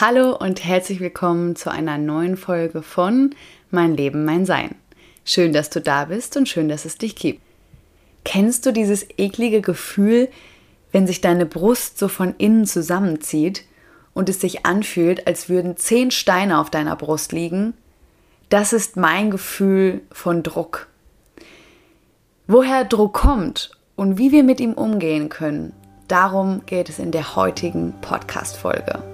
Hallo und herzlich willkommen zu einer neuen Folge von Mein Leben, mein Sein. Schön, dass du da bist und schön, dass es dich gibt. Kennst du dieses eklige Gefühl, wenn sich deine Brust so von innen zusammenzieht und es sich anfühlt, als würden zehn Steine auf deiner Brust liegen? Das ist mein Gefühl von Druck. Woher Druck kommt und wie wir mit ihm umgehen können, darum geht es in der heutigen Podcast-Folge.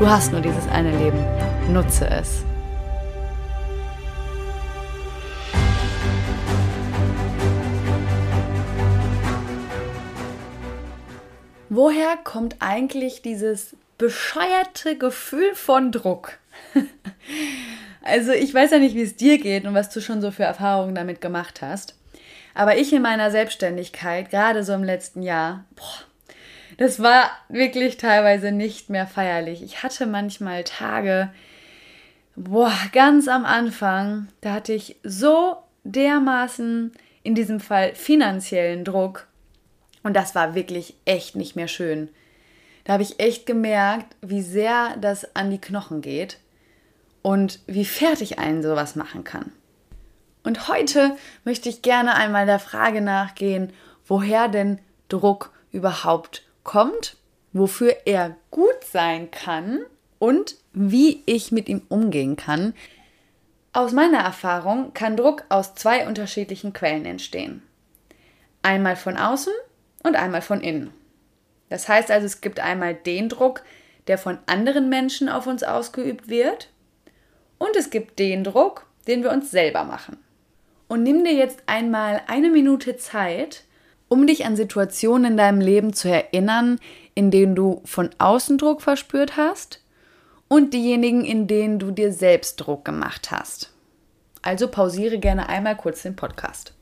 Du hast nur dieses eine Leben. Nutze es. Woher kommt eigentlich dieses bescheuerte Gefühl von Druck? also ich weiß ja nicht, wie es dir geht und was du schon so für Erfahrungen damit gemacht hast. Aber ich in meiner Selbstständigkeit, gerade so im letzten Jahr, boah, das war wirklich teilweise nicht mehr feierlich. Ich hatte manchmal Tage, boah, ganz am Anfang, da hatte ich so dermaßen in diesem Fall finanziellen Druck und das war wirklich echt nicht mehr schön. Da habe ich echt gemerkt, wie sehr das an die Knochen geht und wie fertig einen sowas machen kann. Und heute möchte ich gerne einmal der Frage nachgehen, woher denn Druck überhaupt kommt, wofür er gut sein kann und wie ich mit ihm umgehen kann. Aus meiner Erfahrung kann Druck aus zwei unterschiedlichen Quellen entstehen. Einmal von außen und einmal von innen. Das heißt also, es gibt einmal den Druck, der von anderen Menschen auf uns ausgeübt wird, und es gibt den Druck, den wir uns selber machen. Und nimm dir jetzt einmal eine Minute Zeit, um dich an Situationen in deinem Leben zu erinnern, in denen du von außen Druck verspürt hast und diejenigen, in denen du dir selbst Druck gemacht hast. Also pausiere gerne einmal kurz den Podcast.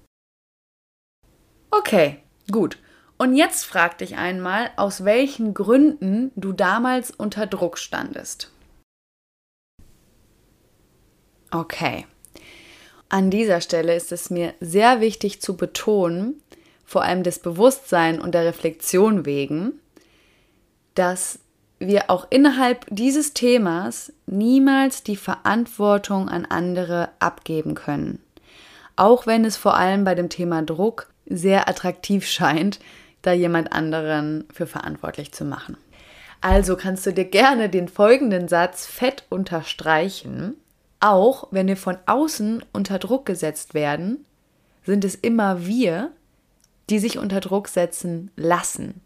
Okay, gut. Und jetzt frag dich einmal, aus welchen Gründen du damals unter Druck standest. Okay. An dieser Stelle ist es mir sehr wichtig zu betonen, vor allem des Bewusstsein und der Reflexion wegen, dass wir auch innerhalb dieses Themas niemals die Verantwortung an andere abgeben können. Auch wenn es vor allem bei dem Thema Druck sehr attraktiv scheint, da jemand anderen für verantwortlich zu machen. Also kannst du dir gerne den folgenden Satz fett unterstreichen. Auch wenn wir von außen unter Druck gesetzt werden, sind es immer wir, die sich unter Druck setzen lassen.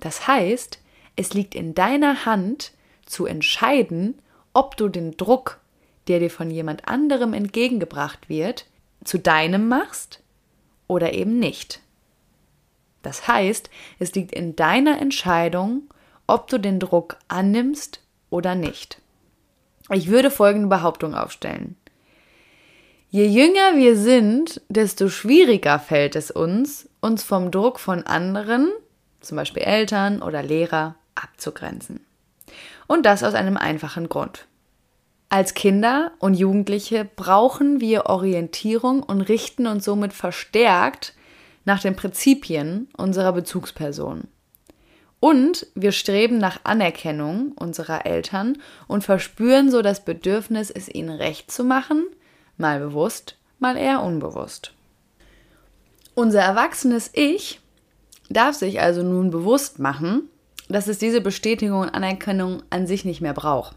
Das heißt, es liegt in deiner Hand zu entscheiden, ob du den Druck, der dir von jemand anderem entgegengebracht wird, zu deinem machst oder eben nicht. Das heißt, es liegt in deiner Entscheidung, ob du den Druck annimmst oder nicht. Ich würde folgende Behauptung aufstellen. Je jünger wir sind, desto schwieriger fällt es uns, uns vom Druck von anderen, zum Beispiel Eltern oder Lehrer, abzugrenzen. Und das aus einem einfachen Grund. Als Kinder und Jugendliche brauchen wir Orientierung und richten uns somit verstärkt nach den Prinzipien unserer Bezugsperson. Und wir streben nach Anerkennung unserer Eltern und verspüren so das Bedürfnis, es ihnen recht zu machen, mal bewusst, mal eher unbewusst. Unser erwachsenes Ich darf sich also nun bewusst machen, dass es diese Bestätigung und Anerkennung an sich nicht mehr braucht.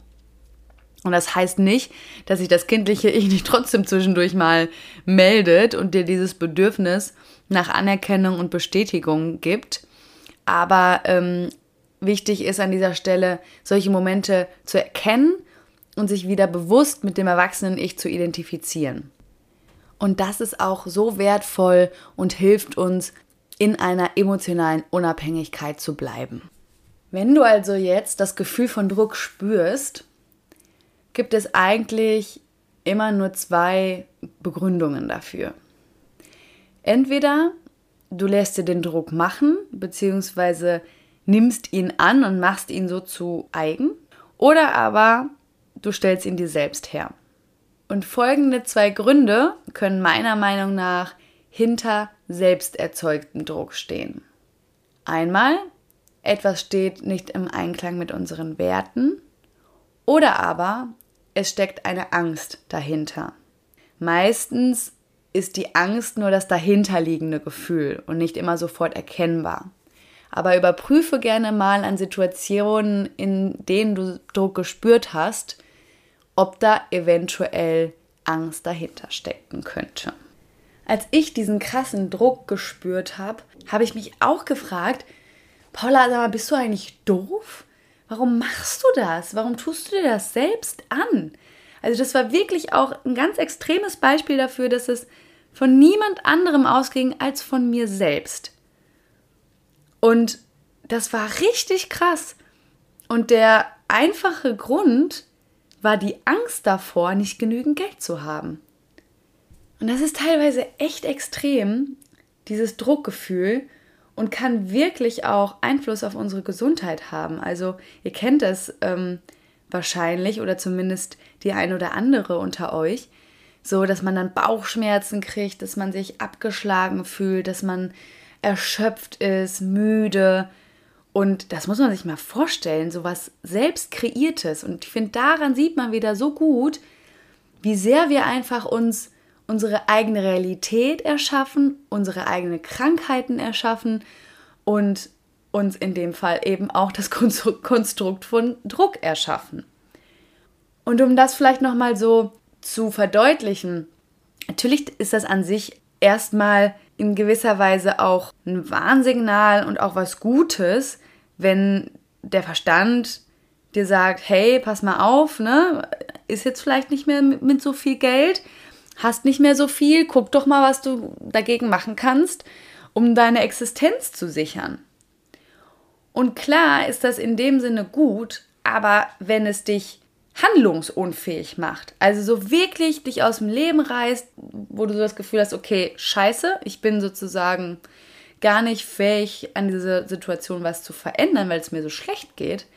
Und das heißt nicht, dass sich das kindliche Ich nicht trotzdem zwischendurch mal meldet und dir dieses Bedürfnis nach Anerkennung und Bestätigung gibt. Aber ähm, wichtig ist an dieser Stelle, solche Momente zu erkennen und sich wieder bewusst mit dem erwachsenen Ich zu identifizieren. Und das ist auch so wertvoll und hilft uns, in einer emotionalen Unabhängigkeit zu bleiben. Wenn du also jetzt das Gefühl von Druck spürst, gibt es eigentlich immer nur zwei Begründungen dafür. Entweder du lässt dir den Druck machen, beziehungsweise nimmst ihn an und machst ihn so zu eigen, oder aber du stellst ihn dir selbst her. Und folgende zwei Gründe können meiner Meinung nach hinter selbst erzeugten Druck stehen. Einmal, etwas steht nicht im Einklang mit unseren Werten, oder aber es steckt eine Angst dahinter. Meistens ist die Angst nur das dahinterliegende Gefühl und nicht immer sofort erkennbar. Aber überprüfe gerne mal an Situationen, in denen du Druck gespürt hast, ob da eventuell Angst dahinter stecken könnte. Als ich diesen krassen Druck gespürt habe, habe ich mich auch gefragt, Paula, bist du eigentlich doof? Warum machst du das? Warum tust du dir das selbst an? Also das war wirklich auch ein ganz extremes Beispiel dafür, dass es von niemand anderem ausging als von mir selbst. Und das war richtig krass. Und der einfache Grund war die Angst davor, nicht genügend Geld zu haben. Und das ist teilweise echt extrem, dieses Druckgefühl, und kann wirklich auch Einfluss auf unsere Gesundheit haben. Also ihr kennt das ähm, wahrscheinlich oder zumindest die ein oder andere unter euch, so dass man dann Bauchschmerzen kriegt, dass man sich abgeschlagen fühlt, dass man erschöpft ist, müde. Und das muss man sich mal vorstellen, so was selbst kreiertes. Und ich finde, daran sieht man wieder so gut, wie sehr wir einfach uns unsere eigene Realität erschaffen, unsere eigenen Krankheiten erschaffen und uns in dem Fall eben auch das Konstrukt von Druck erschaffen. Und um das vielleicht nochmal so zu verdeutlichen, natürlich ist das an sich erstmal in gewisser Weise auch ein Warnsignal und auch was Gutes, wenn der Verstand dir sagt, hey, pass mal auf, ne, ist jetzt vielleicht nicht mehr mit so viel Geld, hast nicht mehr so viel, guck doch mal, was du dagegen machen kannst, um deine Existenz zu sichern. Und klar ist das in dem Sinne gut, aber wenn es dich handlungsunfähig macht, also so wirklich dich aus dem Leben reißt, wo du so das Gefühl hast, okay, scheiße, ich bin sozusagen gar nicht fähig, an dieser Situation was zu verändern, weil es mir so schlecht geht,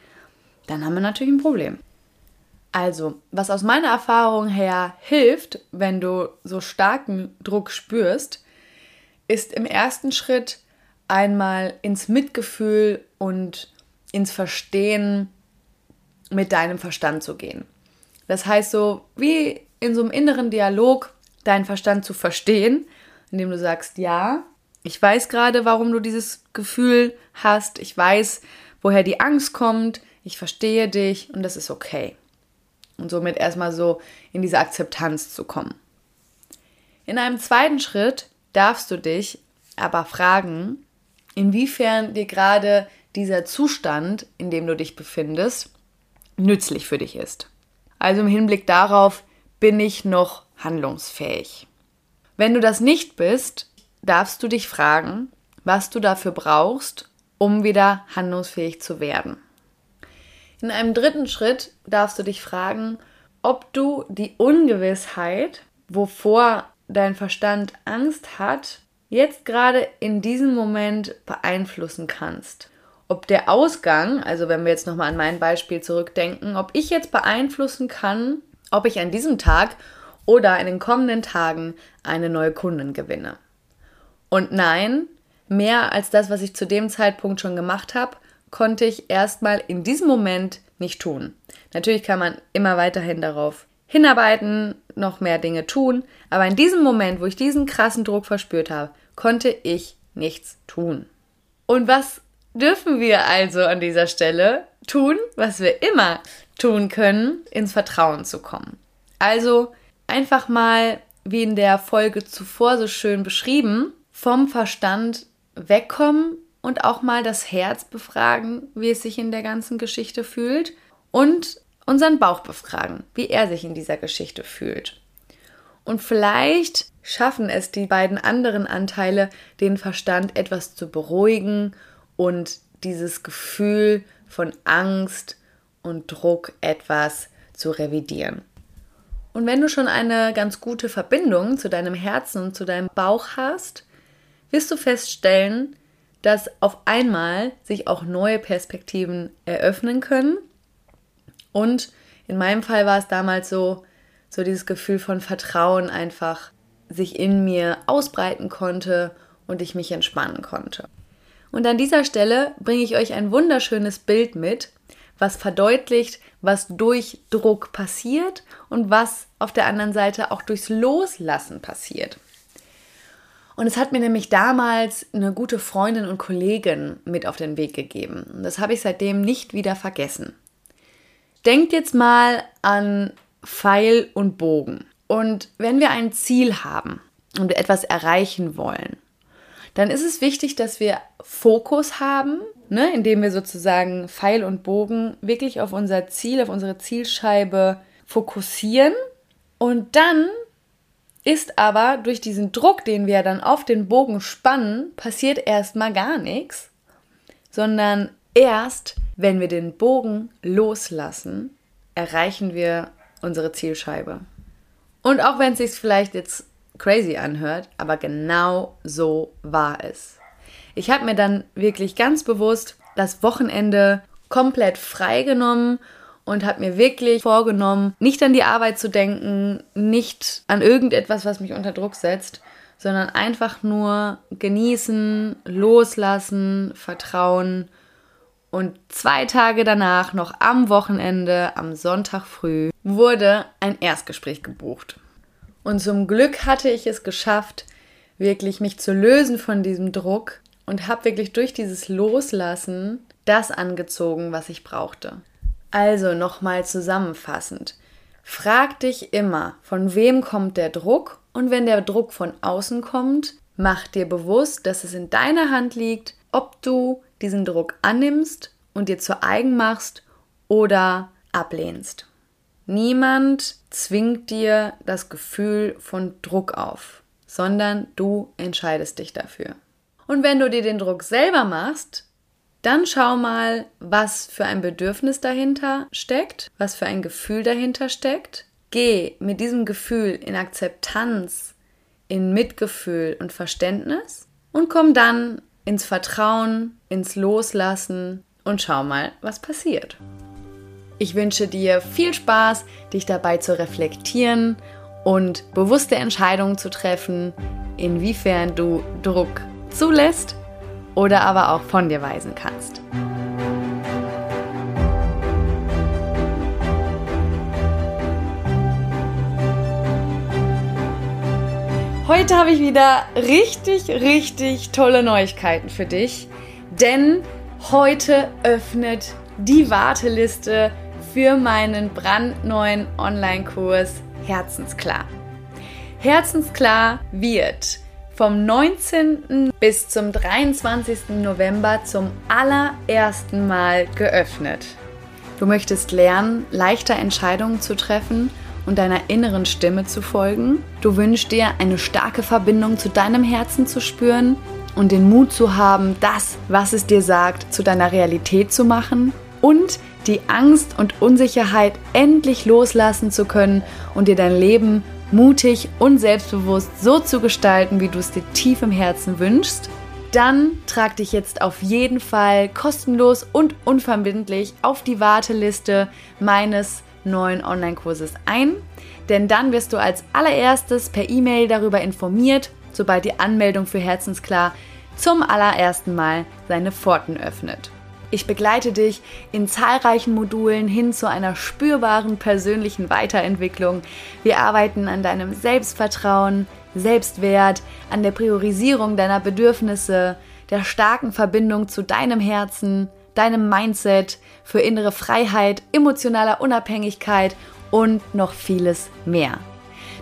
dann haben wir natürlich ein Problem. Also, was aus meiner Erfahrung her hilft, wenn du so starken Druck spürst, ist im ersten Schritt einmal ins Mitgefühl und ins Verstehen mit deinem Verstand zu gehen. Das heißt so, wie in so einem inneren Dialog deinen Verstand zu verstehen, indem du sagst, ja, ich weiß gerade, warum du dieses Gefühl hast, ich weiß, woher die Angst kommt, ich verstehe dich und das ist okay und somit erstmal so in diese Akzeptanz zu kommen. In einem zweiten Schritt darfst du dich aber fragen, inwiefern dir gerade dieser Zustand, in dem du dich befindest, nützlich für dich ist. Also im Hinblick darauf, bin ich noch handlungsfähig? Wenn du das nicht bist, darfst du dich fragen, was du dafür brauchst, um wieder handlungsfähig zu werden. In einem dritten Schritt darfst du dich fragen, ob du die Ungewissheit, wovor dein Verstand Angst hat, jetzt gerade in diesem Moment beeinflussen kannst. Ob der Ausgang, also wenn wir jetzt nochmal an mein Beispiel zurückdenken, ob ich jetzt beeinflussen kann, ob ich an diesem Tag oder in den kommenden Tagen eine neue Kundin gewinne. Und nein, mehr als das, was ich zu dem Zeitpunkt schon gemacht habe, konnte ich erstmal in diesem Moment nicht tun. Natürlich kann man immer weiterhin darauf hinarbeiten, noch mehr Dinge tun, aber in diesem Moment, wo ich diesen krassen Druck verspürt habe, konnte ich nichts tun. Und was dürfen wir also an dieser Stelle tun, was wir immer tun können, ins Vertrauen zu kommen? Also einfach mal, wie in der Folge zuvor so schön beschrieben, vom Verstand wegkommen und auch mal das Herz befragen, wie es sich in der ganzen Geschichte fühlt und unseren Bauch befragen, wie er sich in dieser Geschichte fühlt. Und vielleicht schaffen es die beiden anderen Anteile, den Verstand etwas zu beruhigen und dieses Gefühl von Angst und Druck etwas zu revidieren. Und wenn du schon eine ganz gute Verbindung zu deinem Herzen und zu deinem Bauch hast, wirst du feststellen, dass auf einmal sich auch neue Perspektiven eröffnen können. Und in meinem Fall war es damals so, so dieses Gefühl von Vertrauen einfach sich in mir ausbreiten konnte und ich mich entspannen konnte. Und an dieser Stelle bringe ich euch ein wunderschönes Bild mit, was verdeutlicht, was durch Druck passiert und was auf der anderen Seite auch durchs Loslassen passiert. Und es hat mir nämlich damals eine gute Freundin und Kollegin mit auf den Weg gegeben. Und das habe ich seitdem nicht wieder vergessen. Denkt jetzt mal an Pfeil und Bogen. Und wenn wir ein Ziel haben und etwas erreichen wollen, dann ist es wichtig, dass wir Fokus haben, ne, indem wir sozusagen Pfeil und Bogen wirklich auf unser Ziel, auf unsere Zielscheibe fokussieren. Und dann ist aber durch diesen Druck, den wir dann auf den Bogen spannen, passiert erstmal gar nichts, sondern erst, wenn wir den Bogen loslassen, erreichen wir unsere Zielscheibe. Und auch wenn es sich vielleicht jetzt crazy anhört, aber genau so war es. Ich habe mir dann wirklich ganz bewusst das Wochenende komplett freigenommen und habe mir wirklich vorgenommen, nicht an die Arbeit zu denken, nicht an irgendetwas, was mich unter Druck setzt, sondern einfach nur genießen, loslassen, vertrauen und zwei Tage danach, noch am Wochenende, am Sonntag früh, wurde ein Erstgespräch gebucht. Und zum Glück hatte ich es geschafft, wirklich mich zu lösen von diesem Druck und habe wirklich durch dieses Loslassen das angezogen, was ich brauchte. Also nochmal zusammenfassend. Frag dich immer, von wem kommt der Druck und wenn der Druck von außen kommt, mach dir bewusst, dass es in deiner Hand liegt, ob du diesen Druck annimmst und dir zu eigen machst oder ablehnst. Niemand zwingt dir das Gefühl von Druck auf, sondern du entscheidest dich dafür. Und wenn du dir den Druck selber machst, dann schau mal, was für ein Bedürfnis dahinter steckt, was für ein Gefühl dahinter steckt. Geh mit diesem Gefühl in Akzeptanz, in Mitgefühl und Verständnis und komm dann ins Vertrauen, ins Loslassen und schau mal, was passiert. Ich wünsche dir viel Spaß, dich dabei zu reflektieren und bewusste Entscheidungen zu treffen, inwiefern du Druck zulässt oder aber auch von dir weisen kannst. Heute habe ich wieder richtig, richtig tolle Neuigkeiten für dich, denn heute öffnet die Warteliste für meinen brandneuen Online-Kurs Herzensklar. Herzensklar wird vom 19. bis zum 23. November zum allerersten Mal geöffnet. Du möchtest lernen, leichter Entscheidungen zu treffen und deiner inneren Stimme zu folgen. Du wünschst dir, eine starke Verbindung zu deinem Herzen zu spüren und den Mut zu haben, das, was es dir sagt, zu deiner Realität zu machen und die Angst und Unsicherheit endlich loslassen zu können und dir dein Leben mutig und selbstbewusst so zu gestalten, wie du es dir tief im Herzen wünschst, dann trag dich jetzt auf jeden Fall kostenlos und unverbindlich auf die Warteliste meines neuen Online-Kurses ein, denn dann wirst du als allererstes per E-Mail darüber informiert, sobald die Anmeldung für Herzensklar zum allerersten Mal seine Pforten öffnet. Ich begleite dich in zahlreichen Modulen hin zu einer spürbaren persönlichen Weiterentwicklung. Wir arbeiten an deinem Selbstvertrauen, Selbstwert, an der Priorisierung deiner Bedürfnisse, der starken Verbindung zu deinem Herzen, deinem Mindset, für innere Freiheit, emotionaler Unabhängigkeit und noch vieles mehr.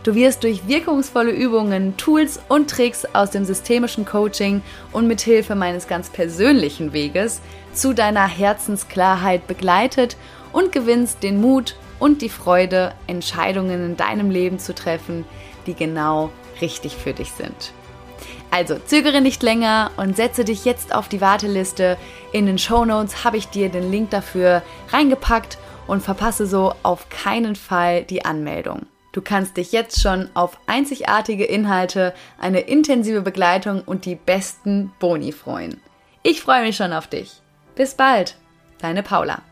Du wirst durch wirkungsvolle Übungen, Tools und Tricks aus dem systemischen Coaching und mit Hilfe meines ganz persönlichen Weges zu deiner Herzensklarheit begleitet und gewinnst den Mut und die Freude, Entscheidungen in deinem Leben zu treffen, die genau richtig für dich sind. Also zögere nicht länger und setze dich jetzt auf die Warteliste. In den Show Notes habe ich dir den Link dafür reingepackt und verpasse so auf keinen Fall die Anmeldung. Du kannst dich jetzt schon auf einzigartige Inhalte, eine intensive Begleitung und die besten Boni freuen. Ich freue mich schon auf dich. Bis bald, deine Paula.